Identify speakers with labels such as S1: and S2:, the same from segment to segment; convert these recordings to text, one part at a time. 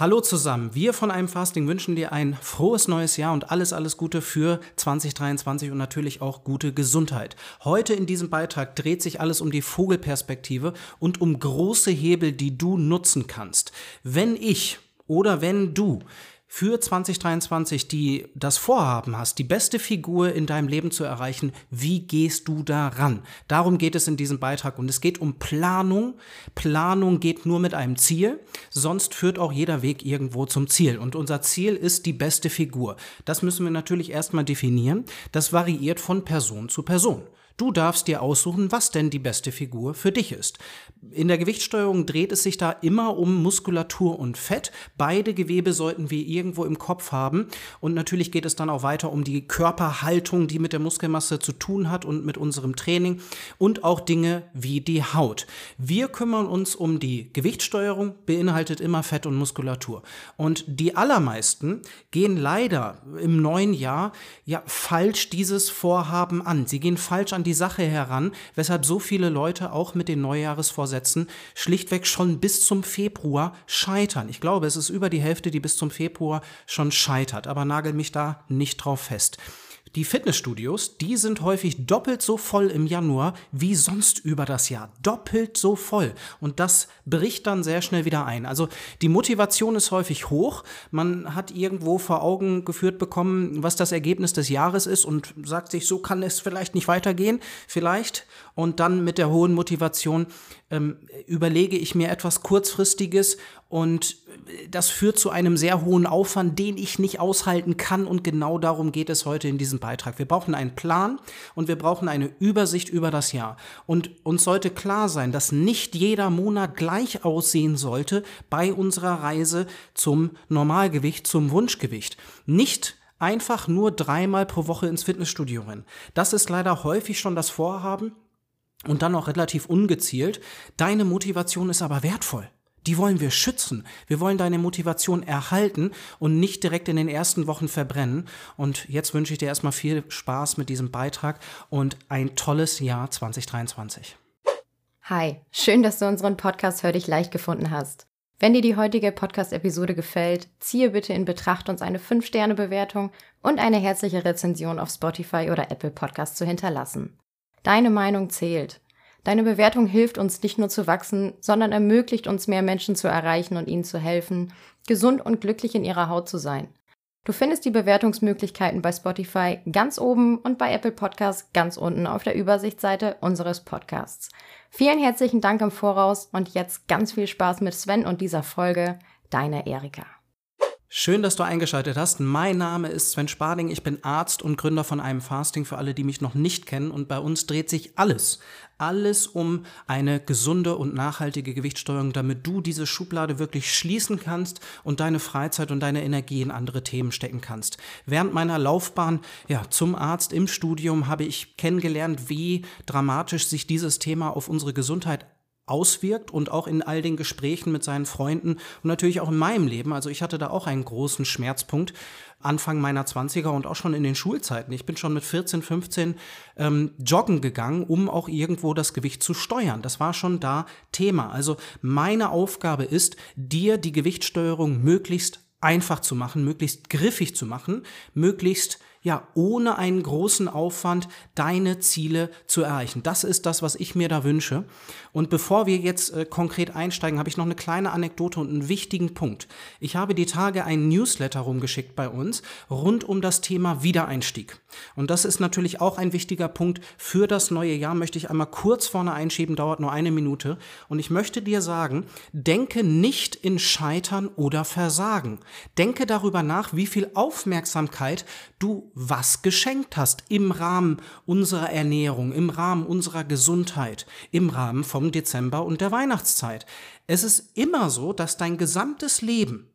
S1: Hallo zusammen, wir von einem Fasting wünschen dir ein frohes neues Jahr und alles, alles Gute für 2023 und natürlich auch gute Gesundheit. Heute in diesem Beitrag dreht sich alles um die Vogelperspektive und um große Hebel, die du nutzen kannst. Wenn ich oder wenn du für 2023 die das Vorhaben hast, die beste Figur in deinem Leben zu erreichen, wie gehst du daran? Darum geht es in diesem Beitrag und es geht um Planung. Planung geht nur mit einem Ziel, sonst führt auch jeder Weg irgendwo zum Ziel und unser Ziel ist die beste Figur. Das müssen wir natürlich erstmal definieren. Das variiert von Person zu Person. Du darfst dir aussuchen, was denn die beste Figur für dich ist. In der Gewichtssteuerung dreht es sich da immer um Muskulatur und Fett. Beide Gewebe sollten wir irgendwo im Kopf haben. Und natürlich geht es dann auch weiter um die Körperhaltung, die mit der Muskelmasse zu tun hat und mit unserem Training und auch Dinge wie die Haut. Wir kümmern uns um die Gewichtssteuerung, beinhaltet immer Fett und Muskulatur. Und die allermeisten gehen leider im neuen Jahr ja falsch dieses Vorhaben an. Sie gehen falsch an die Sache heran, weshalb so viele Leute auch mit den Neujahresvorsätzen schlichtweg schon bis zum Februar scheitern. Ich glaube, es ist über die Hälfte, die bis zum Februar schon scheitert, aber nagel mich da nicht drauf fest. Die Fitnessstudios, die sind häufig doppelt so voll im Januar wie sonst über das Jahr. Doppelt so voll. Und das bricht dann sehr schnell wieder ein. Also die Motivation ist häufig hoch. Man hat irgendwo vor Augen geführt bekommen, was das Ergebnis des Jahres ist und sagt sich, so kann es vielleicht nicht weitergehen. Vielleicht. Und dann mit der hohen Motivation ähm, überlege ich mir etwas Kurzfristiges und das führt zu einem sehr hohen Aufwand, den ich nicht aushalten kann. Und genau darum geht es heute in diesem Beitrag. Wir brauchen einen Plan und wir brauchen eine Übersicht über das Jahr. Und uns sollte klar sein, dass nicht jeder Monat gleich aussehen sollte bei unserer Reise zum Normalgewicht, zum Wunschgewicht. Nicht einfach nur dreimal pro Woche ins Fitnessstudio rennen. Das ist leider häufig schon das Vorhaben und dann auch relativ ungezielt. Deine Motivation ist aber wertvoll. Die wollen wir schützen. Wir wollen deine Motivation erhalten und nicht direkt in den ersten Wochen verbrennen. Und jetzt wünsche ich dir erstmal viel Spaß mit diesem Beitrag und ein tolles Jahr 2023.
S2: Hi, schön, dass du unseren Podcast Hör dich leicht gefunden hast. Wenn dir die heutige Podcast-Episode gefällt, ziehe bitte in Betracht, uns eine 5-Sterne-Bewertung und eine herzliche Rezension auf Spotify oder Apple Podcast zu hinterlassen. Deine Meinung zählt. Deine Bewertung hilft uns nicht nur zu wachsen, sondern ermöglicht uns mehr Menschen zu erreichen und ihnen zu helfen, gesund und glücklich in ihrer Haut zu sein. Du findest die Bewertungsmöglichkeiten bei Spotify ganz oben und bei Apple Podcasts ganz unten auf der Übersichtsseite unseres Podcasts. Vielen herzlichen Dank im Voraus und jetzt ganz viel Spaß mit Sven und dieser Folge. Deine Erika.
S1: Schön, dass du eingeschaltet hast. Mein Name ist Sven Spading. Ich bin Arzt und Gründer von einem Fasting für alle, die mich noch nicht kennen. Und bei uns dreht sich alles, alles um eine gesunde und nachhaltige Gewichtssteuerung, damit du diese Schublade wirklich schließen kannst und deine Freizeit und deine Energie in andere Themen stecken kannst. Während meiner Laufbahn ja, zum Arzt im Studium habe ich kennengelernt, wie dramatisch sich dieses Thema auf unsere Gesundheit auswirkt und auch in all den Gesprächen mit seinen Freunden und natürlich auch in meinem Leben. Also ich hatte da auch einen großen Schmerzpunkt Anfang meiner 20er und auch schon in den Schulzeiten. Ich bin schon mit 14, 15 ähm, joggen gegangen, um auch irgendwo das Gewicht zu steuern. Das war schon da Thema. Also meine Aufgabe ist, dir die Gewichtssteuerung möglichst einfach zu machen, möglichst griffig zu machen, möglichst ja, ohne einen großen Aufwand deine Ziele zu erreichen. Das ist das, was ich mir da wünsche. Und bevor wir jetzt äh, konkret einsteigen, habe ich noch eine kleine Anekdote und einen wichtigen Punkt. Ich habe die Tage ein Newsletter rumgeschickt bei uns rund um das Thema Wiedereinstieg. Und das ist natürlich auch ein wichtiger Punkt für das neue Jahr, möchte ich einmal kurz vorne einschieben, dauert nur eine Minute. Und ich möchte dir sagen, denke nicht in Scheitern oder Versagen. Denke darüber nach, wie viel Aufmerksamkeit du was geschenkt hast im Rahmen unserer Ernährung, im Rahmen unserer Gesundheit, im Rahmen vom Dezember und der Weihnachtszeit. Es ist immer so, dass dein gesamtes Leben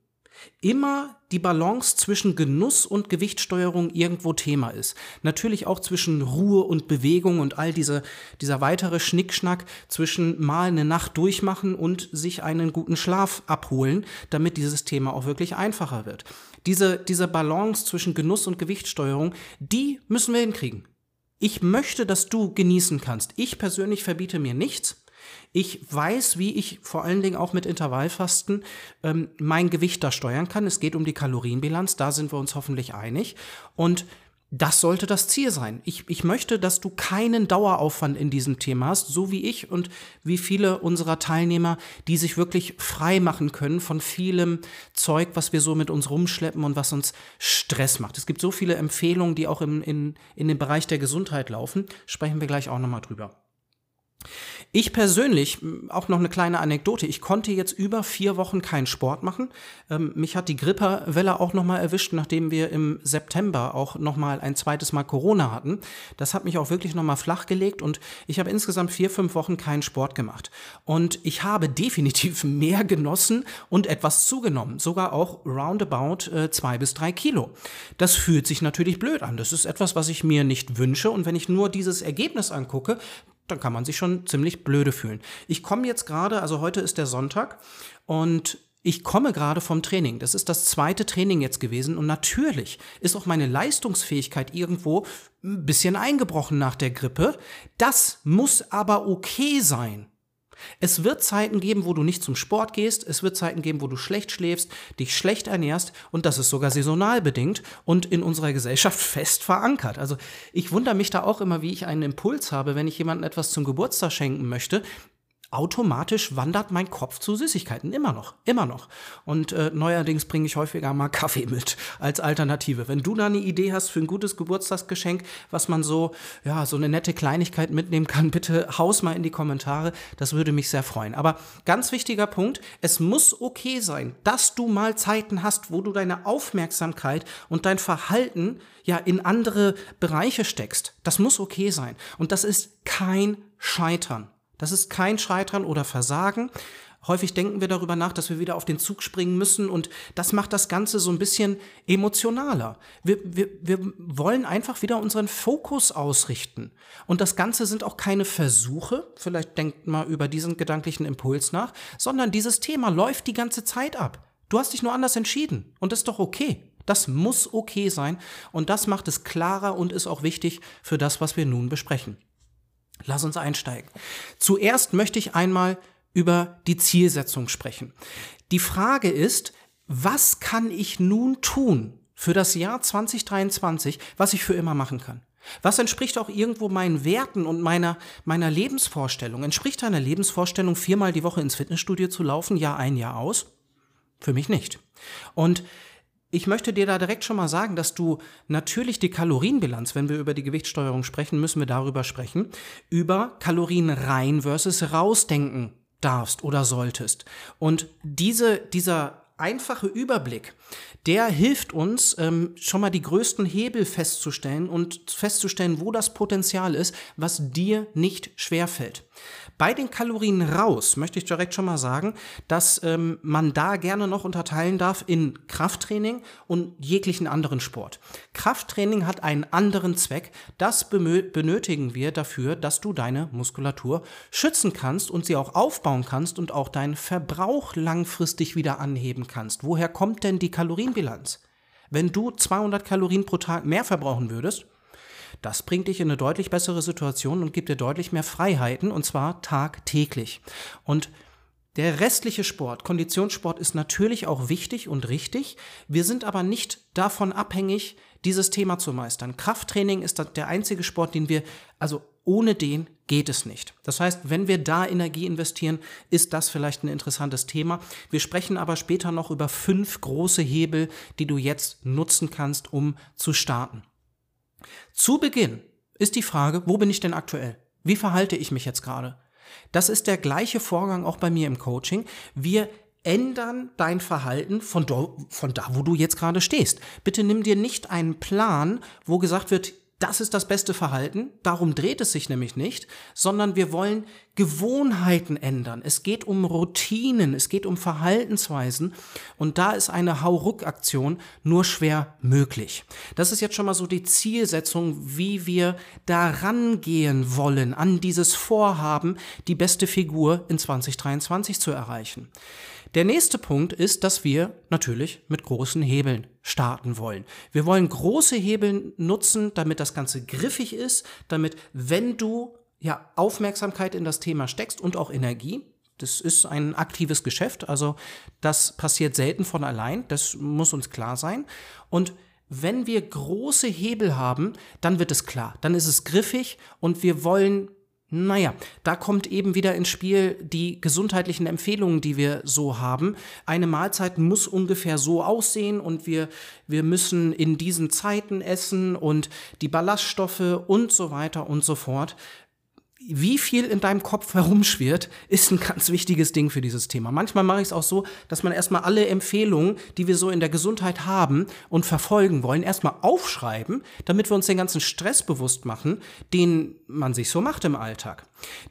S1: immer die Balance zwischen Genuss und Gewichtsteuerung irgendwo Thema ist. Natürlich auch zwischen Ruhe und Bewegung und all diese, dieser weitere Schnickschnack zwischen mal eine Nacht durchmachen und sich einen guten Schlaf abholen, damit dieses Thema auch wirklich einfacher wird. Diese, diese Balance zwischen Genuss und Gewichtsteuerung, die müssen wir hinkriegen. Ich möchte, dass du genießen kannst. Ich persönlich verbiete mir nichts. Ich weiß, wie ich vor allen Dingen auch mit Intervallfasten ähm, mein Gewicht da steuern kann. Es geht um die Kalorienbilanz, da sind wir uns hoffentlich einig. Und das sollte das Ziel sein. Ich, ich möchte, dass du keinen Daueraufwand in diesem Thema hast, so wie ich und wie viele unserer Teilnehmer, die sich wirklich frei machen können von vielem Zeug, was wir so mit uns rumschleppen und was uns Stress macht. Es gibt so viele Empfehlungen, die auch im, in, in den Bereich der Gesundheit laufen. Sprechen wir gleich auch nochmal drüber. Ich persönlich, auch noch eine kleine Anekdote, ich konnte jetzt über vier Wochen keinen Sport machen. Ähm, mich hat die Grippewelle auch nochmal erwischt, nachdem wir im September auch nochmal ein zweites Mal Corona hatten. Das hat mich auch wirklich nochmal flachgelegt und ich habe insgesamt vier, fünf Wochen keinen Sport gemacht. Und ich habe definitiv mehr genossen und etwas zugenommen, sogar auch roundabout äh, zwei bis drei Kilo. Das fühlt sich natürlich blöd an. Das ist etwas, was ich mir nicht wünsche und wenn ich nur dieses Ergebnis angucke, dann kann man sich schon ziemlich blöde fühlen. Ich komme jetzt gerade, also heute ist der Sonntag und ich komme gerade vom Training. Das ist das zweite Training jetzt gewesen und natürlich ist auch meine Leistungsfähigkeit irgendwo ein bisschen eingebrochen nach der Grippe. Das muss aber okay sein. Es wird Zeiten geben, wo du nicht zum Sport gehst, es wird Zeiten geben, wo du schlecht schläfst, dich schlecht ernährst und das ist sogar saisonal bedingt und in unserer Gesellschaft fest verankert. Also ich wundere mich da auch immer, wie ich einen Impuls habe, wenn ich jemandem etwas zum Geburtstag schenken möchte, automatisch wandert mein Kopf zu Süßigkeiten. Immer noch, immer noch. Und äh, neuerdings bringe ich häufiger mal Kaffee mit als Alternative. Wenn du da eine Idee hast für ein gutes Geburtstagsgeschenk, was man so, ja, so eine nette Kleinigkeit mitnehmen kann, bitte haus mal in die Kommentare. Das würde mich sehr freuen. Aber ganz wichtiger Punkt, es muss okay sein, dass du mal Zeiten hast, wo du deine Aufmerksamkeit und dein Verhalten ja in andere Bereiche steckst. Das muss okay sein. Und das ist kein Scheitern. Das ist kein Scheitern oder Versagen. Häufig denken wir darüber nach, dass wir wieder auf den Zug springen müssen und das macht das Ganze so ein bisschen emotionaler. Wir, wir, wir wollen einfach wieder unseren Fokus ausrichten. Und das Ganze sind auch keine Versuche, vielleicht denkt mal über diesen gedanklichen Impuls nach, sondern dieses Thema läuft die ganze Zeit ab. Du hast dich nur anders entschieden und das ist doch okay. Das muss okay sein und das macht es klarer und ist auch wichtig für das, was wir nun besprechen. Lass uns einsteigen. Zuerst möchte ich einmal über die Zielsetzung sprechen. Die Frage ist, was kann ich nun tun für das Jahr 2023, was ich für immer machen kann? Was entspricht auch irgendwo meinen Werten und meiner, meiner Lebensvorstellung? Entspricht deiner Lebensvorstellung, viermal die Woche ins Fitnessstudio zu laufen, Jahr ein, Jahr aus? Für mich nicht. Und ich möchte dir da direkt schon mal sagen, dass du natürlich die Kalorienbilanz, wenn wir über die Gewichtssteuerung sprechen, müssen wir darüber sprechen, über Kalorien rein versus rausdenken darfst oder solltest. Und diese, dieser einfache Überblick, der hilft uns, ähm, schon mal die größten Hebel festzustellen und festzustellen, wo das Potenzial ist, was dir nicht schwerfällt. Bei den Kalorien raus möchte ich direkt schon mal sagen, dass ähm, man da gerne noch unterteilen darf in Krafttraining und jeglichen anderen Sport. Krafttraining hat einen anderen Zweck. Das benötigen wir dafür, dass du deine Muskulatur schützen kannst und sie auch aufbauen kannst und auch deinen Verbrauch langfristig wieder anheben kannst. Woher kommt denn die Kalorienbilanz? Wenn du 200 Kalorien pro Tag mehr verbrauchen würdest, das bringt dich in eine deutlich bessere Situation und gibt dir deutlich mehr Freiheiten und zwar tagtäglich. Und der restliche Sport, Konditionssport ist natürlich auch wichtig und richtig. Wir sind aber nicht davon abhängig, dieses Thema zu meistern. Krafttraining ist der einzige Sport, den wir, also ohne den geht es nicht. Das heißt, wenn wir da Energie investieren, ist das vielleicht ein interessantes Thema. Wir sprechen aber später noch über fünf große Hebel, die du jetzt nutzen kannst, um zu starten. Zu Beginn ist die Frage, wo bin ich denn aktuell? Wie verhalte ich mich jetzt gerade? Das ist der gleiche Vorgang auch bei mir im Coaching. Wir ändern dein Verhalten von, do, von da, wo du jetzt gerade stehst. Bitte nimm dir nicht einen Plan, wo gesagt wird, das ist das beste Verhalten, darum dreht es sich nämlich nicht, sondern wir wollen Gewohnheiten ändern. Es geht um Routinen, es geht um Verhaltensweisen und da ist eine Hauruck-Aktion nur schwer möglich. Das ist jetzt schon mal so die Zielsetzung, wie wir da rangehen wollen, an dieses Vorhaben, die beste Figur in 2023 zu erreichen. Der nächste Punkt ist, dass wir natürlich mit großen Hebeln starten wollen. Wir wollen große Hebel nutzen, damit das Ganze griffig ist, damit wenn du ja, Aufmerksamkeit in das Thema steckst und auch Energie, das ist ein aktives Geschäft, also das passiert selten von allein, das muss uns klar sein. Und wenn wir große Hebel haben, dann wird es klar, dann ist es griffig und wir wollen naja, da kommt eben wieder ins Spiel die gesundheitlichen Empfehlungen, die wir so haben. Eine Mahlzeit muss ungefähr so aussehen und wir, wir müssen in diesen Zeiten essen und die Ballaststoffe und so weiter und so fort wie viel in deinem Kopf herumschwirrt, ist ein ganz wichtiges Ding für dieses Thema. Manchmal mache ich es auch so, dass man erstmal alle Empfehlungen, die wir so in der Gesundheit haben und verfolgen wollen, erstmal aufschreiben, damit wir uns den ganzen Stress bewusst machen, den man sich so macht im Alltag.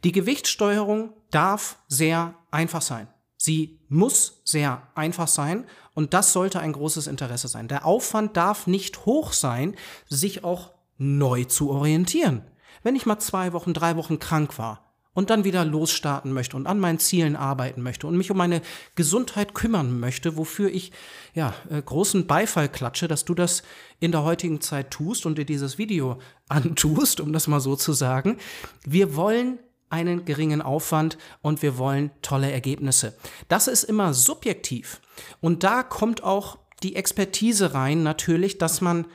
S1: Die Gewichtssteuerung darf sehr einfach sein. Sie muss sehr einfach sein und das sollte ein großes Interesse sein. Der Aufwand darf nicht hoch sein, sich auch neu zu orientieren wenn ich mal zwei Wochen, drei Wochen krank war und dann wieder losstarten möchte und an meinen Zielen arbeiten möchte und mich um meine Gesundheit kümmern möchte, wofür ich ja äh, großen Beifall klatsche, dass du das in der heutigen Zeit tust und dir dieses Video antust, um das mal so zu sagen. Wir wollen einen geringen Aufwand und wir wollen tolle Ergebnisse. Das ist immer subjektiv. Und da kommt auch die Expertise rein, natürlich, dass man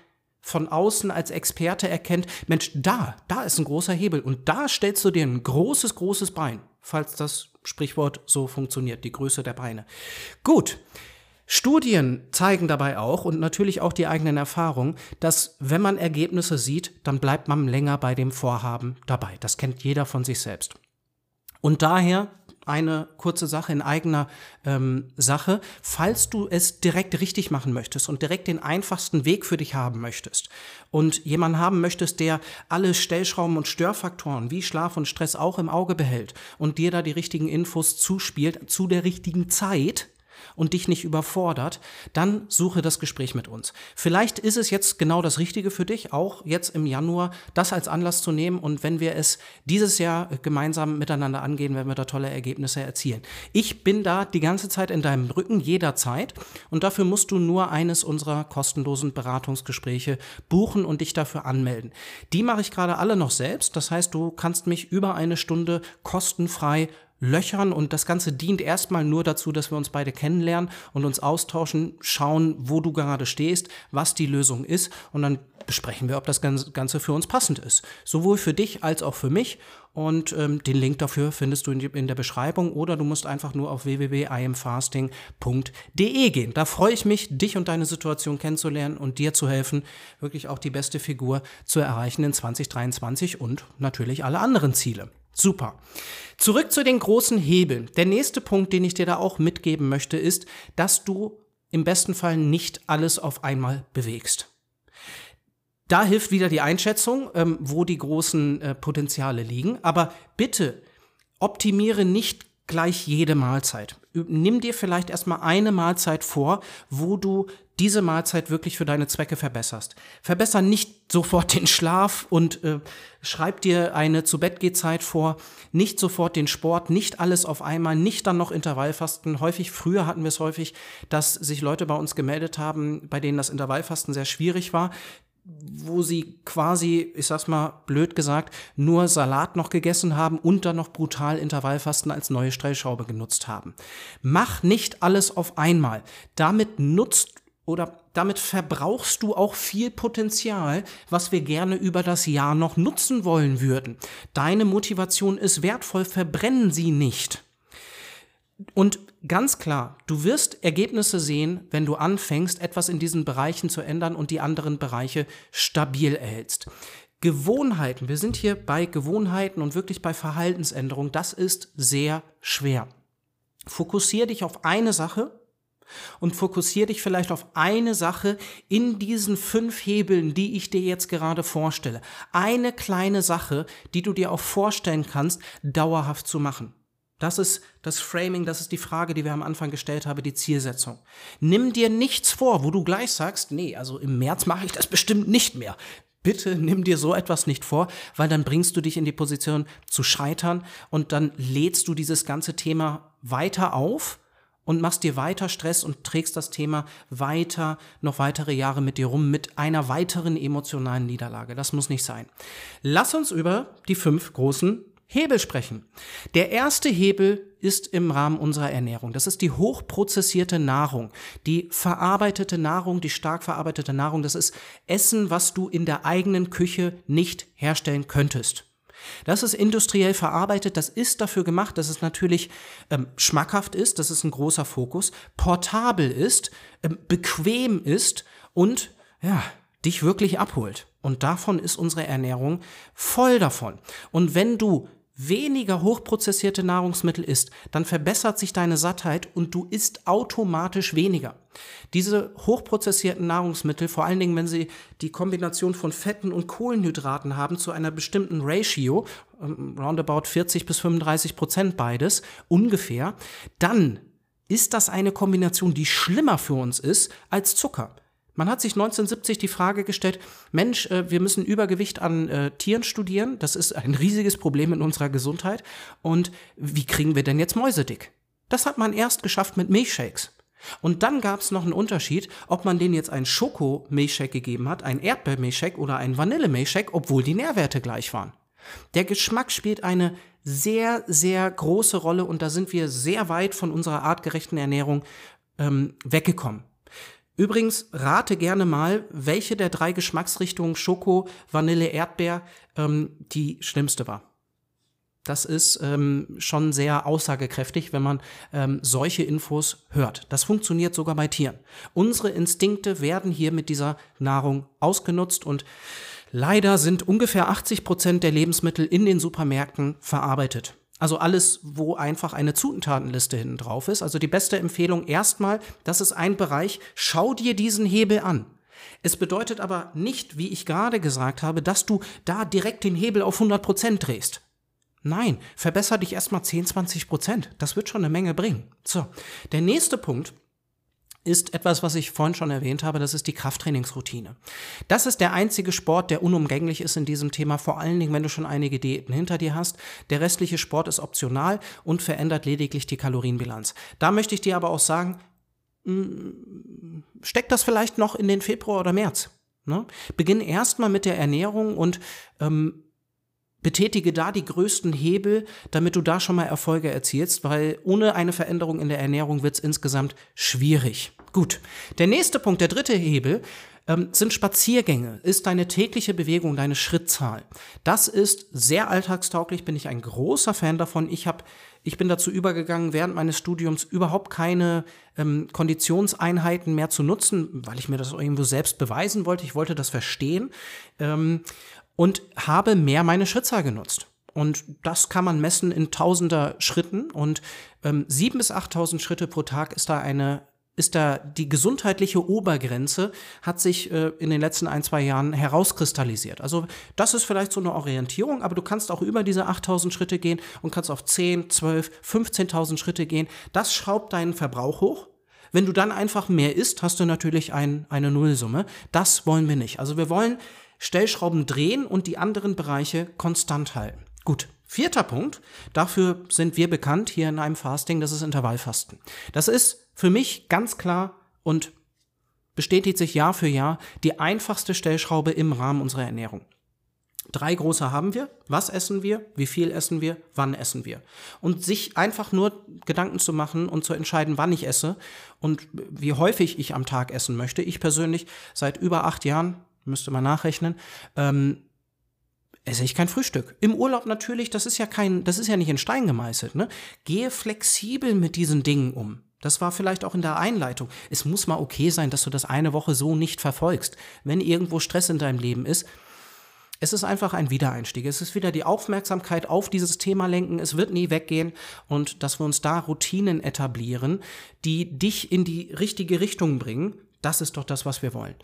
S1: von außen als Experte erkennt, Mensch, da, da ist ein großer Hebel und da stellst du dir ein großes, großes Bein, falls das Sprichwort so funktioniert, die Größe der Beine. Gut. Studien zeigen dabei auch und natürlich auch die eigenen Erfahrungen, dass wenn man Ergebnisse sieht, dann bleibt man länger bei dem Vorhaben dabei. Das kennt jeder von sich selbst. Und daher eine kurze Sache in eigener ähm, Sache. Falls du es direkt richtig machen möchtest und direkt den einfachsten Weg für dich haben möchtest und jemanden haben möchtest, der alle Stellschrauben und Störfaktoren wie Schlaf und Stress auch im Auge behält und dir da die richtigen Infos zuspielt zu der richtigen Zeit, und dich nicht überfordert, dann suche das Gespräch mit uns. Vielleicht ist es jetzt genau das Richtige für dich, auch jetzt im Januar das als Anlass zu nehmen und wenn wir es dieses Jahr gemeinsam miteinander angehen, werden wir da tolle Ergebnisse erzielen. Ich bin da die ganze Zeit in deinem Rücken, jederzeit und dafür musst du nur eines unserer kostenlosen Beratungsgespräche buchen und dich dafür anmelden. Die mache ich gerade alle noch selbst, das heißt, du kannst mich über eine Stunde kostenfrei löchern und das Ganze dient erstmal nur dazu, dass wir uns beide kennenlernen und uns austauschen, schauen, wo du gerade stehst, was die Lösung ist und dann besprechen wir, ob das Ganze für uns passend ist. Sowohl für dich als auch für mich und ähm, den Link dafür findest du in, die, in der Beschreibung oder du musst einfach nur auf www.imfasting.de gehen. Da freue ich mich, dich und deine Situation kennenzulernen und dir zu helfen, wirklich auch die beste Figur zu erreichen in 2023 und natürlich alle anderen Ziele. Super. Zurück zu den großen Hebeln. Der nächste Punkt, den ich dir da auch mitgeben möchte, ist, dass du im besten Fall nicht alles auf einmal bewegst. Da hilft wieder die Einschätzung, ähm, wo die großen äh, Potenziale liegen. Aber bitte optimiere nicht gleich jede Mahlzeit. Nimm dir vielleicht erstmal eine Mahlzeit vor, wo du diese Mahlzeit wirklich für deine Zwecke verbesserst. Verbessere nicht sofort den Schlaf und äh, schreib dir eine zu Bett Zeit vor, nicht sofort den Sport, nicht alles auf einmal, nicht dann noch Intervallfasten. Häufig früher hatten wir es häufig, dass sich Leute bei uns gemeldet haben, bei denen das Intervallfasten sehr schwierig war wo sie quasi, ich sag's mal blöd gesagt, nur Salat noch gegessen haben und dann noch brutal Intervallfasten als neue Stellschraube genutzt haben. Mach nicht alles auf einmal. Damit nutzt oder damit verbrauchst du auch viel Potenzial, was wir gerne über das Jahr noch nutzen wollen würden. Deine Motivation ist wertvoll, verbrennen sie nicht. Und ganz klar, du wirst Ergebnisse sehen, wenn du anfängst, etwas in diesen Bereichen zu ändern und die anderen Bereiche stabil erhältst. Gewohnheiten, wir sind hier bei Gewohnheiten und wirklich bei Verhaltensänderung, das ist sehr schwer. Fokussiere dich auf eine Sache und fokussiere dich vielleicht auf eine Sache in diesen fünf Hebeln, die ich dir jetzt gerade vorstelle. Eine kleine Sache, die du dir auch vorstellen kannst, dauerhaft zu machen. Das ist das Framing, das ist die Frage, die wir am Anfang gestellt haben, die Zielsetzung. Nimm dir nichts vor, wo du gleich sagst, nee, also im März mache ich das bestimmt nicht mehr. Bitte nimm dir so etwas nicht vor, weil dann bringst du dich in die Position zu scheitern und dann lädst du dieses ganze Thema weiter auf und machst dir weiter Stress und trägst das Thema weiter, noch weitere Jahre mit dir rum, mit einer weiteren emotionalen Niederlage. Das muss nicht sein. Lass uns über die fünf großen Hebel sprechen. Der erste Hebel ist im Rahmen unserer Ernährung. Das ist die hochprozessierte Nahrung, die verarbeitete Nahrung, die stark verarbeitete Nahrung. Das ist Essen, was du in der eigenen Küche nicht herstellen könntest. Das ist industriell verarbeitet, das ist dafür gemacht, dass es natürlich ähm, schmackhaft ist, das ist ein großer Fokus, portabel ist, ähm, bequem ist und ja, dich wirklich abholt. Und davon ist unsere Ernährung voll davon. Und wenn du weniger hochprozessierte Nahrungsmittel isst, dann verbessert sich deine Sattheit und du isst automatisch weniger. Diese hochprozessierten Nahrungsmittel, vor allen Dingen, wenn sie die Kombination von Fetten und Kohlenhydraten haben zu einer bestimmten Ratio, ähm, roundabout 40 bis 35 Prozent beides, ungefähr, dann ist das eine Kombination, die schlimmer für uns ist als Zucker. Man hat sich 1970 die Frage gestellt, Mensch, äh, wir müssen Übergewicht an äh, Tieren studieren. Das ist ein riesiges Problem in unserer Gesundheit. Und wie kriegen wir denn jetzt Mäuse dick? Das hat man erst geschafft mit Milchshakes. Und dann gab es noch einen Unterschied, ob man denen jetzt einen Schoko-Milchshake gegeben hat, einen Erdbeer-Milchshake oder einen Vanille-Milchshake, obwohl die Nährwerte gleich waren. Der Geschmack spielt eine sehr, sehr große Rolle und da sind wir sehr weit von unserer artgerechten Ernährung ähm, weggekommen. Übrigens rate gerne mal, welche der drei Geschmacksrichtungen Schoko, Vanille, Erdbeer ähm, die schlimmste war. Das ist ähm, schon sehr aussagekräftig, wenn man ähm, solche Infos hört. Das funktioniert sogar bei Tieren. Unsere Instinkte werden hier mit dieser Nahrung ausgenutzt und leider sind ungefähr 80 Prozent der Lebensmittel in den Supermärkten verarbeitet. Also alles, wo einfach eine Zutatenliste hinten drauf ist. Also die beste Empfehlung erstmal, das ist ein Bereich, schau dir diesen Hebel an. Es bedeutet aber nicht, wie ich gerade gesagt habe, dass du da direkt den Hebel auf 100 Prozent drehst. Nein, verbessere dich erstmal 10, 20 Prozent. Das wird schon eine Menge bringen. So, der nächste Punkt ist etwas, was ich vorhin schon erwähnt habe, das ist die Krafttrainingsroutine. Das ist der einzige Sport, der unumgänglich ist in diesem Thema, vor allen Dingen, wenn du schon einige Diäten hinter dir hast. Der restliche Sport ist optional und verändert lediglich die Kalorienbilanz. Da möchte ich dir aber auch sagen, mm, steck das vielleicht noch in den Februar oder März. Ne? Beginn erstmal mit der Ernährung und ähm, betätige da die größten Hebel, damit du da schon mal Erfolge erzielst, weil ohne eine Veränderung in der Ernährung wird es insgesamt schwierig. Gut, der nächste Punkt, der dritte Hebel, ähm, sind Spaziergänge, ist deine tägliche Bewegung, deine Schrittzahl. Das ist sehr alltagstauglich, bin ich ein großer Fan davon. Ich habe ich bin dazu übergegangen, während meines Studiums überhaupt keine ähm, Konditionseinheiten mehr zu nutzen, weil ich mir das irgendwo selbst beweisen wollte. Ich wollte das verstehen. Ähm, und habe mehr meine Schrittzahl genutzt. Und das kann man messen in tausender Schritten. Und ähm, sieben bis achttausend Schritte pro Tag ist da eine ist da die gesundheitliche Obergrenze, hat sich äh, in den letzten ein, zwei Jahren herauskristallisiert. Also das ist vielleicht so eine Orientierung, aber du kannst auch über diese 8000 Schritte gehen und kannst auf 10, 12, 15.000 Schritte gehen. Das schraubt deinen Verbrauch hoch. Wenn du dann einfach mehr isst, hast du natürlich ein, eine Nullsumme. Das wollen wir nicht. Also wir wollen Stellschrauben drehen und die anderen Bereiche konstant halten. Gut. Vierter Punkt, dafür sind wir bekannt hier in einem Fasting, das ist Intervallfasten. Das ist für mich ganz klar und bestätigt sich Jahr für Jahr die einfachste Stellschraube im Rahmen unserer Ernährung. Drei große haben wir. Was essen wir? Wie viel essen wir? Wann essen wir? Und sich einfach nur Gedanken zu machen und zu entscheiden, wann ich esse und wie häufig ich am Tag essen möchte. Ich persönlich seit über acht Jahren müsste man nachrechnen, ähm, esse ich kein Frühstück. Im Urlaub natürlich, das ist ja kein, das ist ja nicht in Stein gemeißelt, ne? Gehe flexibel mit diesen Dingen um. Das war vielleicht auch in der Einleitung. Es muss mal okay sein, dass du das eine Woche so nicht verfolgst. Wenn irgendwo Stress in deinem Leben ist, es ist einfach ein Wiedereinstieg. Es ist wieder die Aufmerksamkeit auf dieses Thema lenken. Es wird nie weggehen und dass wir uns da Routinen etablieren, die dich in die richtige Richtung bringen, das ist doch das, was wir wollen.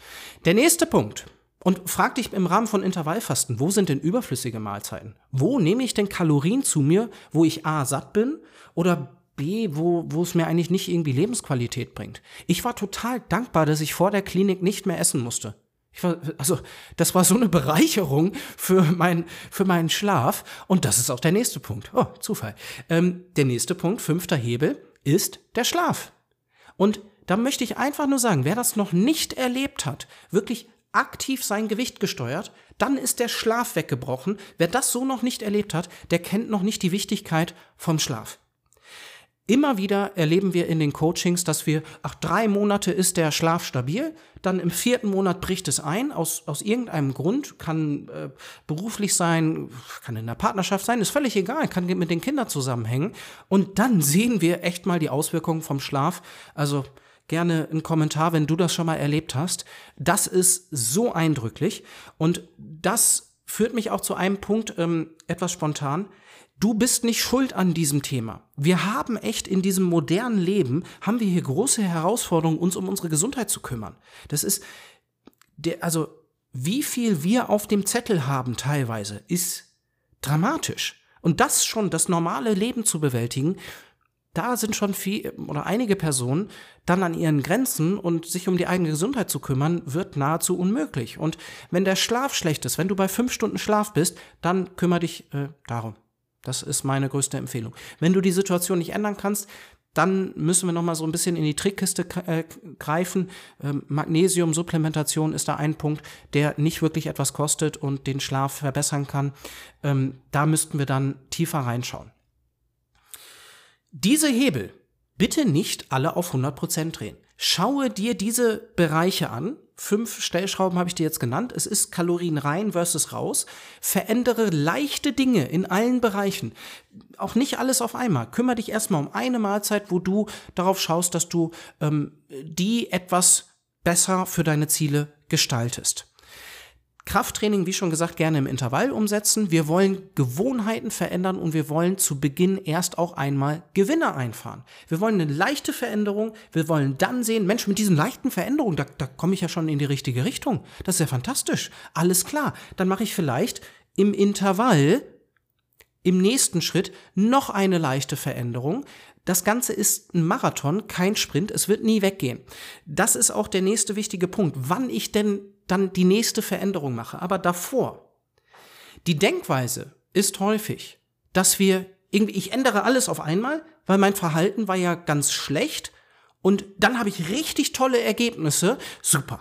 S1: Der nächste Punkt. Und frag dich im Rahmen von Intervallfasten, wo sind denn überflüssige Mahlzeiten? Wo nehme ich denn Kalorien zu mir, wo ich A satt bin oder B, wo, wo es mir eigentlich nicht irgendwie Lebensqualität bringt? Ich war total dankbar, dass ich vor der Klinik nicht mehr essen musste. Ich war, also, das war so eine Bereicherung für, mein, für meinen Schlaf. Und das ist auch der nächste Punkt. Oh, Zufall. Ähm, der nächste Punkt, fünfter Hebel, ist der Schlaf. Und da möchte ich einfach nur sagen, wer das noch nicht erlebt hat, wirklich aktiv sein Gewicht gesteuert, dann ist der Schlaf weggebrochen. Wer das so noch nicht erlebt hat, der kennt noch nicht die Wichtigkeit vom Schlaf. Immer wieder erleben wir in den Coachings, dass wir, ach, drei Monate ist der Schlaf stabil, dann im vierten Monat bricht es ein, aus, aus irgendeinem Grund, kann äh, beruflich sein, kann in der Partnerschaft sein, ist völlig egal, kann mit den Kindern zusammenhängen. Und dann sehen wir echt mal die Auswirkungen vom Schlaf. Also gerne einen Kommentar, wenn du das schon mal erlebt hast. Das ist so eindrücklich und das führt mich auch zu einem Punkt, ähm, etwas spontan. Du bist nicht schuld an diesem Thema. Wir haben echt in diesem modernen Leben, haben wir hier große Herausforderungen, uns um unsere Gesundheit zu kümmern. Das ist, der, also, wie viel wir auf dem Zettel haben teilweise, ist dramatisch. Und das schon, das normale Leben zu bewältigen, da sind schon viel oder einige Personen dann an ihren Grenzen und sich um die eigene Gesundheit zu kümmern, wird nahezu unmöglich. Und wenn der Schlaf schlecht ist, wenn du bei fünf Stunden Schlaf bist, dann kümmere dich äh, darum. Das ist meine größte Empfehlung. Wenn du die Situation nicht ändern kannst, dann müssen wir noch mal so ein bisschen in die Trickkiste äh, greifen. Ähm, Magnesium-Supplementation ist da ein Punkt, der nicht wirklich etwas kostet und den Schlaf verbessern kann. Ähm, da müssten wir dann tiefer reinschauen. Diese Hebel bitte nicht alle auf 100% drehen. Schaue dir diese Bereiche an, fünf Stellschrauben habe ich dir jetzt genannt. Es ist Kalorien rein versus raus. Verändere leichte Dinge in allen Bereichen. Auch nicht alles auf einmal. Kümmere dich erstmal um eine Mahlzeit, wo du darauf schaust, dass du ähm, die etwas besser für deine Ziele gestaltest. Krafttraining, wie schon gesagt, gerne im Intervall umsetzen. Wir wollen Gewohnheiten verändern und wir wollen zu Beginn erst auch einmal Gewinne einfahren. Wir wollen eine leichte Veränderung. Wir wollen dann sehen, Mensch, mit diesen leichten Veränderungen, da, da komme ich ja schon in die richtige Richtung. Das ist ja fantastisch. Alles klar. Dann mache ich vielleicht im Intervall im nächsten Schritt noch eine leichte Veränderung. Das Ganze ist ein Marathon, kein Sprint. Es wird nie weggehen. Das ist auch der nächste wichtige Punkt. Wann ich denn dann die nächste Veränderung mache. Aber davor, die Denkweise ist häufig, dass wir irgendwie, ich ändere alles auf einmal, weil mein Verhalten war ja ganz schlecht und dann habe ich richtig tolle Ergebnisse. Super.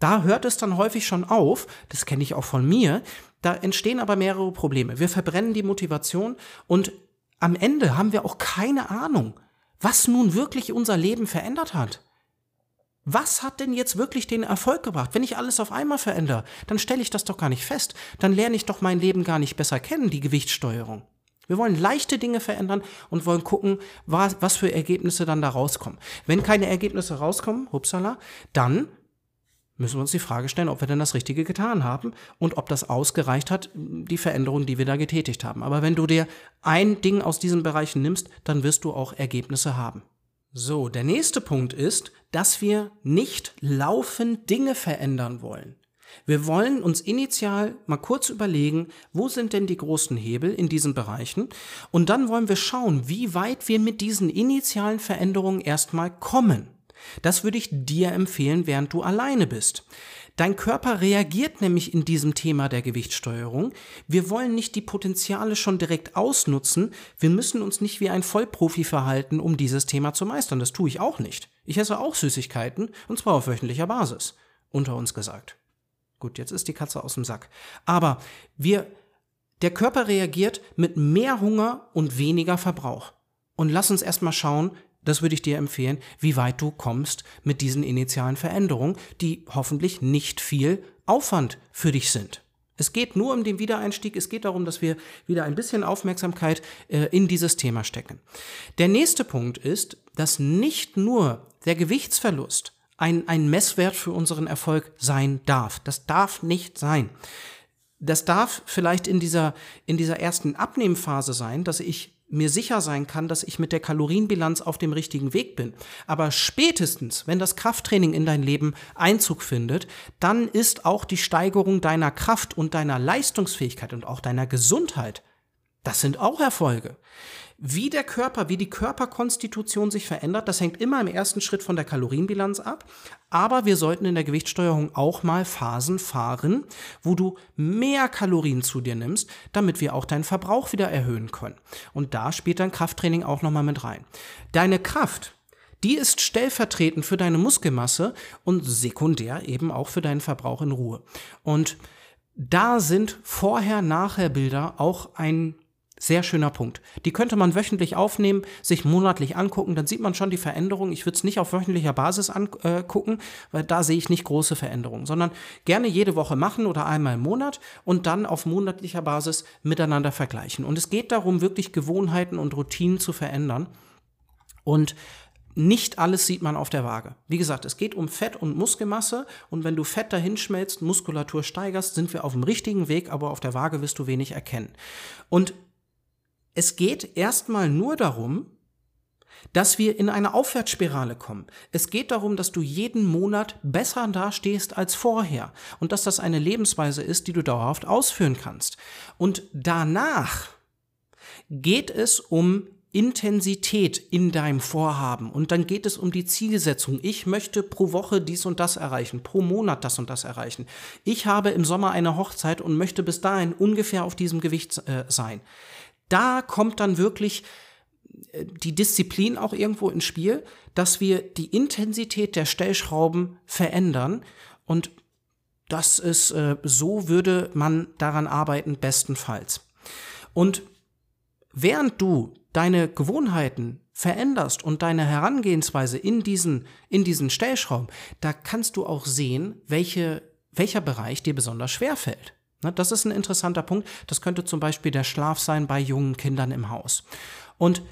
S1: Da hört es dann häufig schon auf, das kenne ich auch von mir, da entstehen aber mehrere Probleme. Wir verbrennen die Motivation und am Ende haben wir auch keine Ahnung, was nun wirklich unser Leben verändert hat. Was hat denn jetzt wirklich den Erfolg gebracht? Wenn ich alles auf einmal verändere, dann stelle ich das doch gar nicht fest. Dann lerne ich doch mein Leben gar nicht besser kennen, die Gewichtssteuerung. Wir wollen leichte Dinge verändern und wollen gucken, was, was für Ergebnisse dann da rauskommen. Wenn keine Ergebnisse rauskommen, hupsala, dann müssen wir uns die Frage stellen, ob wir denn das Richtige getan haben und ob das ausgereicht hat, die Veränderung, die wir da getätigt haben. Aber wenn du dir ein Ding aus diesen Bereichen nimmst, dann wirst du auch Ergebnisse haben. So, der nächste Punkt ist, dass wir nicht laufend Dinge verändern wollen. Wir wollen uns initial mal kurz überlegen, wo sind denn die großen Hebel in diesen Bereichen und dann wollen wir schauen, wie weit wir mit diesen initialen Veränderungen erstmal kommen. Das würde ich dir empfehlen, während du alleine bist. Dein Körper reagiert nämlich in diesem Thema der Gewichtssteuerung. Wir wollen nicht die Potenziale schon direkt ausnutzen. Wir müssen uns nicht wie ein Vollprofi verhalten, um dieses Thema zu meistern. Das tue ich auch nicht. Ich esse auch Süßigkeiten, und zwar auf wöchentlicher Basis. Unter uns gesagt. Gut, jetzt ist die Katze aus dem Sack. Aber wir, der Körper reagiert mit mehr Hunger und weniger Verbrauch. Und lass uns erstmal schauen, das würde ich dir empfehlen, wie weit du kommst mit diesen initialen Veränderungen, die hoffentlich nicht viel Aufwand für dich sind. Es geht nur um den Wiedereinstieg, es geht darum, dass wir wieder ein bisschen Aufmerksamkeit äh, in dieses Thema stecken. Der nächste Punkt ist, dass nicht nur der Gewichtsverlust ein, ein Messwert für unseren Erfolg sein darf. Das darf nicht sein. Das darf vielleicht in dieser, in dieser ersten Abnehmphase sein, dass ich mir sicher sein kann, dass ich mit der Kalorienbilanz auf dem richtigen Weg bin. Aber spätestens, wenn das Krafttraining in dein Leben Einzug findet, dann ist auch die Steigerung deiner Kraft und deiner Leistungsfähigkeit und auch deiner Gesundheit Das sind auch Erfolge. Wie der Körper, wie die Körperkonstitution sich verändert, das hängt immer im ersten Schritt von der Kalorienbilanz ab. Aber wir sollten in der Gewichtssteuerung auch mal Phasen fahren, wo du mehr Kalorien zu dir nimmst, damit wir auch deinen Verbrauch wieder erhöhen können. Und da spielt dein Krafttraining auch nochmal mit rein. Deine Kraft, die ist stellvertretend für deine Muskelmasse und sekundär eben auch für deinen Verbrauch in Ruhe. Und da sind Vorher-Nachher-Bilder auch ein sehr schöner Punkt. Die könnte man wöchentlich aufnehmen, sich monatlich angucken, dann sieht man schon die Veränderung. Ich würde es nicht auf wöchentlicher Basis angucken, weil da sehe ich nicht große Veränderungen, sondern gerne jede Woche machen oder einmal im Monat und dann auf monatlicher Basis miteinander vergleichen. Und es geht darum, wirklich Gewohnheiten und Routinen zu verändern. Und nicht alles sieht man auf der Waage. Wie gesagt, es geht um Fett und Muskelmasse und wenn du Fett dahin schmelzt, Muskulatur steigerst, sind wir auf dem richtigen Weg, aber auf der Waage wirst du wenig erkennen. Und es geht erstmal nur darum, dass wir in eine Aufwärtsspirale kommen. Es geht darum, dass du jeden Monat besser dastehst als vorher und dass das eine Lebensweise ist, die du dauerhaft ausführen kannst. Und danach geht es um Intensität in deinem Vorhaben und dann geht es um die Zielsetzung. Ich möchte pro Woche dies und das erreichen, pro Monat das und das erreichen. Ich habe im Sommer eine Hochzeit und möchte bis dahin ungefähr auf diesem Gewicht äh, sein da kommt dann wirklich äh, die Disziplin auch irgendwo ins Spiel, dass wir die Intensität der Stellschrauben verändern und das ist, äh, so würde man daran arbeiten, bestenfalls. Und während du deine Gewohnheiten veränderst und deine Herangehensweise in diesen, in diesen Stellschrauben, da kannst du auch sehen, welche, welcher Bereich dir besonders schwer fällt. Ne, das ist ein interessanter Punkt. Das könnte zum Beispiel der Schlaf sein bei jungen Kindern im Haus. Und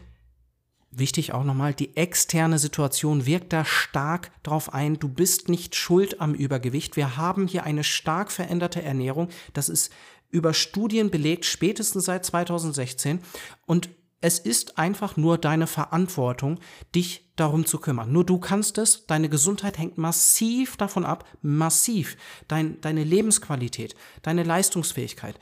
S1: wichtig auch nochmal, die externe Situation wirkt da stark drauf ein. Du bist nicht schuld am Übergewicht. Wir haben hier eine stark veränderte Ernährung. Das ist über Studien belegt, spätestens seit 2016. Und es ist einfach nur deine Verantwortung, dich darum zu kümmern. Nur du kannst es. Deine Gesundheit hängt massiv davon ab, massiv. Dein, deine Lebensqualität, deine Leistungsfähigkeit.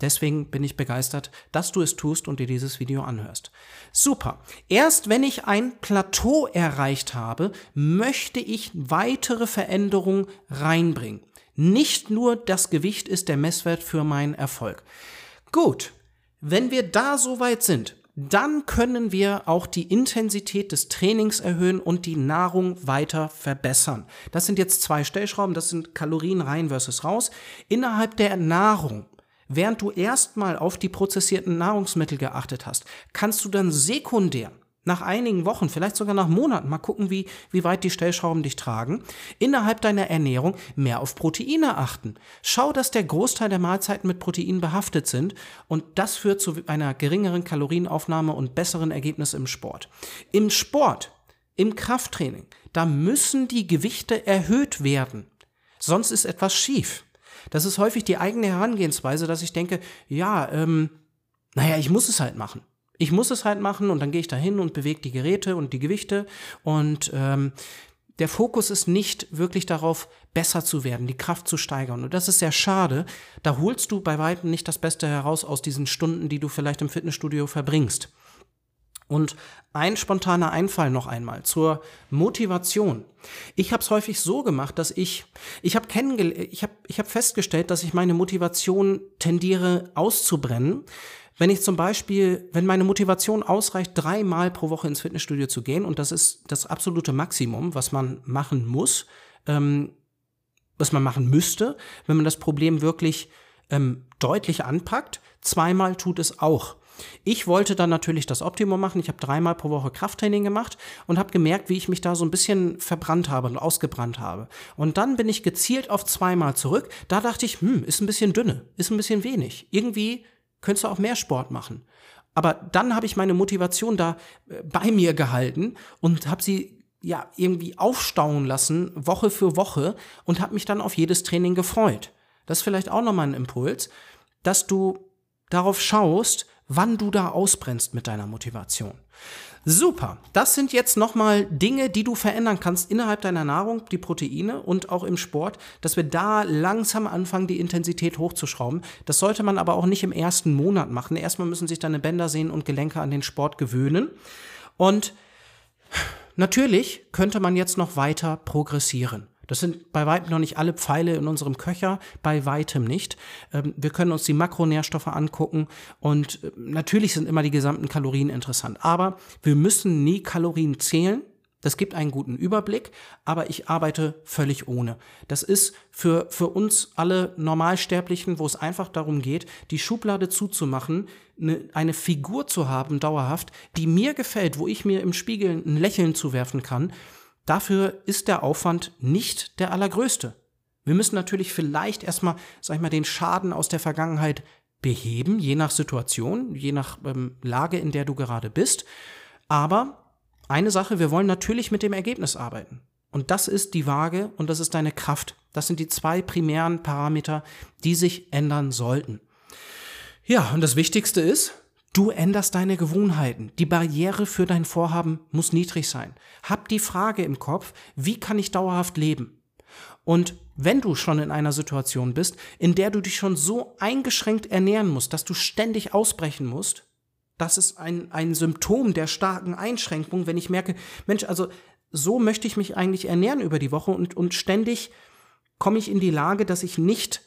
S1: Deswegen bin ich begeistert, dass du es tust und dir dieses Video anhörst. Super. Erst wenn ich ein Plateau erreicht habe, möchte ich weitere Veränderungen reinbringen. Nicht nur das Gewicht ist der Messwert für meinen Erfolg. Gut. Wenn wir da so weit sind, dann können wir auch die Intensität des Trainings erhöhen und die Nahrung weiter verbessern. Das sind jetzt zwei Stellschrauben, das sind Kalorien rein versus raus. Innerhalb der Nahrung, während du erstmal auf die prozessierten Nahrungsmittel geachtet hast, kannst du dann sekundär nach einigen Wochen, vielleicht sogar nach Monaten, mal gucken, wie, wie weit die Stellschrauben dich tragen, innerhalb deiner Ernährung mehr auf Proteine achten. Schau, dass der Großteil der Mahlzeiten mit Proteinen behaftet sind und das führt zu einer geringeren Kalorienaufnahme und besseren Ergebnissen im Sport. Im Sport, im Krafttraining, da müssen die Gewichte erhöht werden. Sonst ist etwas schief. Das ist häufig die eigene Herangehensweise, dass ich denke, ja, ähm, naja, ich muss es halt machen. Ich muss es halt machen und dann gehe ich da hin und bewege die Geräte und die Gewichte und ähm, der Fokus ist nicht wirklich darauf, besser zu werden, die Kraft zu steigern. Und das ist sehr schade. Da holst du bei weitem nicht das Beste heraus aus diesen Stunden, die du vielleicht im Fitnessstudio verbringst. Und ein spontaner Einfall noch einmal zur Motivation. Ich habe es häufig so gemacht, dass ich ich habe ich habe ich habe festgestellt, dass ich meine Motivation tendiere auszubrennen, wenn ich zum Beispiel, wenn meine Motivation ausreicht, dreimal pro Woche ins Fitnessstudio zu gehen, und das ist das absolute Maximum, was man machen muss, ähm, was man machen müsste, wenn man das Problem wirklich ähm, deutlich anpackt, zweimal tut es auch. Ich wollte dann natürlich das Optimum machen. Ich habe dreimal pro Woche Krafttraining gemacht und habe gemerkt, wie ich mich da so ein bisschen verbrannt habe und ausgebrannt habe. Und dann bin ich gezielt auf zweimal zurück. Da dachte ich, hm, ist ein bisschen dünne, ist ein bisschen wenig. Irgendwie könntest du auch mehr Sport machen. Aber dann habe ich meine Motivation da äh, bei mir gehalten und habe sie ja irgendwie aufstauen lassen, Woche für Woche und habe mich dann auf jedes Training gefreut. Das ist vielleicht auch nochmal ein Impuls, dass du darauf schaust, wann du da ausbrennst mit deiner Motivation. Super. Das sind jetzt nochmal Dinge, die du verändern kannst innerhalb deiner Nahrung, die Proteine und auch im Sport, dass wir da langsam anfangen, die Intensität hochzuschrauben. Das sollte man aber auch nicht im ersten Monat machen. Erstmal müssen sich deine Bänder, Sehnen und Gelenke an den Sport gewöhnen. Und natürlich könnte man jetzt noch weiter progressieren. Das sind bei weitem noch nicht alle Pfeile in unserem Köcher, bei weitem nicht. Ähm, wir können uns die Makronährstoffe angucken und äh, natürlich sind immer die gesamten Kalorien interessant. Aber wir müssen nie Kalorien zählen. Das gibt einen guten Überblick, aber ich arbeite völlig ohne. Das ist für, für uns alle Normalsterblichen, wo es einfach darum geht, die Schublade zuzumachen, eine, eine Figur zu haben, dauerhaft, die mir gefällt, wo ich mir im Spiegel ein Lächeln zuwerfen kann Dafür ist der Aufwand nicht der allergrößte. Wir müssen natürlich vielleicht erstmal, sag ich mal, den Schaden aus der Vergangenheit beheben, je nach Situation, je nach ähm, Lage, in der du gerade bist. Aber eine Sache, wir wollen natürlich mit dem Ergebnis arbeiten. Und das ist die Waage und das ist deine Kraft. Das sind die zwei primären Parameter, die sich ändern sollten. Ja, und das Wichtigste ist, Du änderst deine Gewohnheiten. Die Barriere für dein Vorhaben muss niedrig sein. Hab die Frage im Kopf, wie kann ich dauerhaft leben? Und wenn du schon in einer Situation bist, in der du dich schon so eingeschränkt ernähren musst, dass du ständig ausbrechen musst, das ist ein, ein Symptom der starken Einschränkung, wenn ich merke, Mensch, also so möchte ich mich eigentlich ernähren über die Woche und, und ständig komme ich in die Lage, dass ich nicht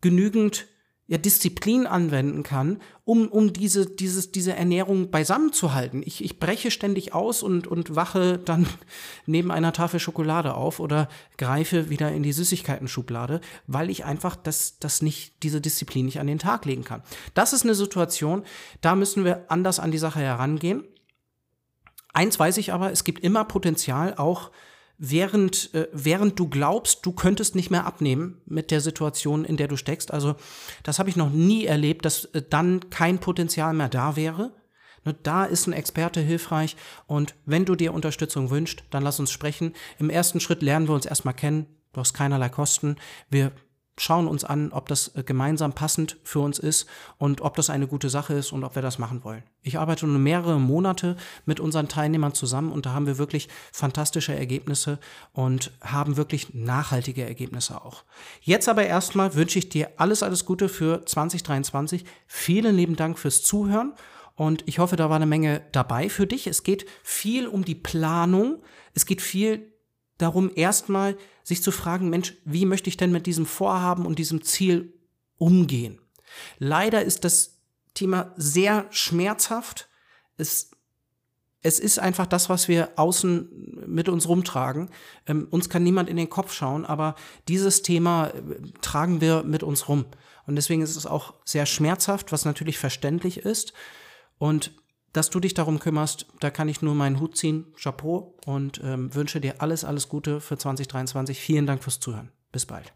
S1: genügend ja, Disziplin anwenden kann, um, um diese, dieses, diese Ernährung beisammen zu halten. Ich, ich breche ständig aus und, und wache dann neben einer Tafel Schokolade auf oder greife wieder in die Süßigkeiten-Schublade, weil ich einfach das, das nicht, diese Disziplin nicht an den Tag legen kann. Das ist eine Situation, da müssen wir anders an die Sache herangehen. Eins weiß ich aber, es gibt immer Potenzial, auch während, äh, während du glaubst, du könntest nicht mehr abnehmen mit der Situation, in der du steckst. Also das habe ich noch nie erlebt, dass äh, dann kein Potenzial mehr da wäre. Ne, da ist ein Experte hilfreich und wenn du dir Unterstützung wünschst, dann lass uns sprechen. Im ersten Schritt lernen wir uns erstmal kennen. Du hast keinerlei Kosten. Wir schauen uns an, ob das äh, gemeinsam passend für uns ist und ob das eine gute Sache ist und ob wir das machen wollen. Ich arbeite nun mehrere Monate mit unseren Teilnehmern zusammen und da haben wir wirklich fantastische Ergebnisse und haben wirklich nachhaltige Ergebnisse auch. Jetzt aber erstmal wünsche ich dir alles, alles Gute für 2023. Vielen lieben Dank fürs Zuhören. Und ich hoffe, da war eine Menge dabei für dich. Es geht viel um die Planung. Es geht viel darum, erstmal sich zu fragen, Mensch, wie möchte ich denn mit diesem Vorhaben und diesem Ziel umgehen? Leider ist das Thema sehr schmerzhaft. Es, es ist einfach das, was wir außen mit uns rumtragen. Ähm, uns kann niemand in den Kopf schauen, aber dieses Thema äh, tragen wir mit uns rum. Und deswegen ist es auch sehr schmerzhaft, was natürlich verständlich ist. Und dass du dich darum kümmerst, da kann ich nur meinen Hut ziehen. Chapeau und ähm, wünsche dir alles, alles Gute für 2023. Vielen Dank fürs Zuhören. Bis bald.